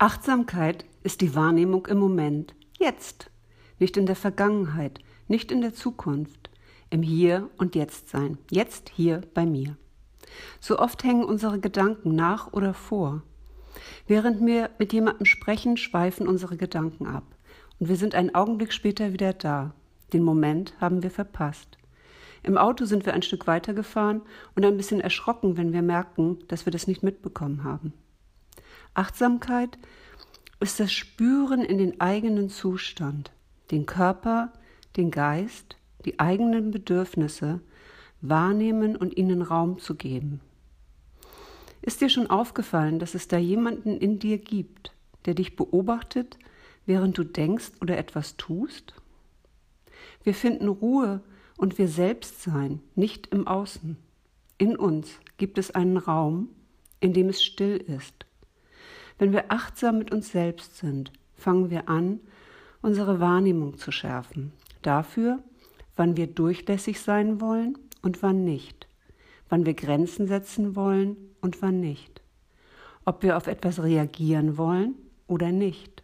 Achtsamkeit ist die Wahrnehmung im Moment, jetzt, nicht in der Vergangenheit, nicht in der Zukunft, im Hier und Jetzt sein, jetzt hier bei mir. So oft hängen unsere Gedanken nach oder vor. Während wir mit jemandem sprechen, schweifen unsere Gedanken ab und wir sind einen Augenblick später wieder da. Den Moment haben wir verpasst. Im Auto sind wir ein Stück weitergefahren und ein bisschen erschrocken, wenn wir merken, dass wir das nicht mitbekommen haben. Achtsamkeit ist das Spüren in den eigenen Zustand, den Körper, den Geist, die eigenen Bedürfnisse wahrnehmen und ihnen Raum zu geben. Ist dir schon aufgefallen, dass es da jemanden in dir gibt, der dich beobachtet, während du denkst oder etwas tust? Wir finden Ruhe und wir selbst sein, nicht im Außen. In uns gibt es einen Raum, in dem es still ist, wenn wir achtsam mit uns selbst sind, fangen wir an, unsere Wahrnehmung zu schärfen. Dafür, wann wir durchlässig sein wollen und wann nicht. Wann wir Grenzen setzen wollen und wann nicht. Ob wir auf etwas reagieren wollen oder nicht.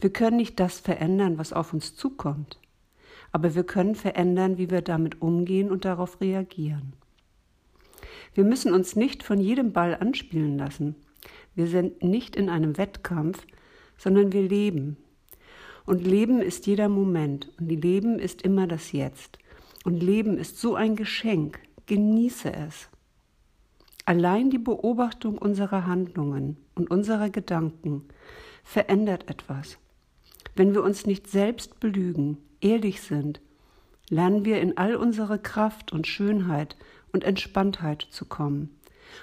Wir können nicht das verändern, was auf uns zukommt. Aber wir können verändern, wie wir damit umgehen und darauf reagieren. Wir müssen uns nicht von jedem Ball anspielen lassen. Wir sind nicht in einem Wettkampf, sondern wir leben. Und Leben ist jeder Moment und Leben ist immer das Jetzt. Und Leben ist so ein Geschenk. Genieße es. Allein die Beobachtung unserer Handlungen und unserer Gedanken verändert etwas. Wenn wir uns nicht selbst belügen, ehrlich sind, lernen wir in all unsere Kraft und Schönheit und Entspanntheit zu kommen.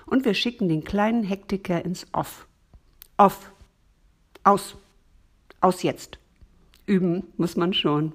Und wir schicken den kleinen Hektiker ins Off. Off. Aus. Aus jetzt. Üben muss man schon.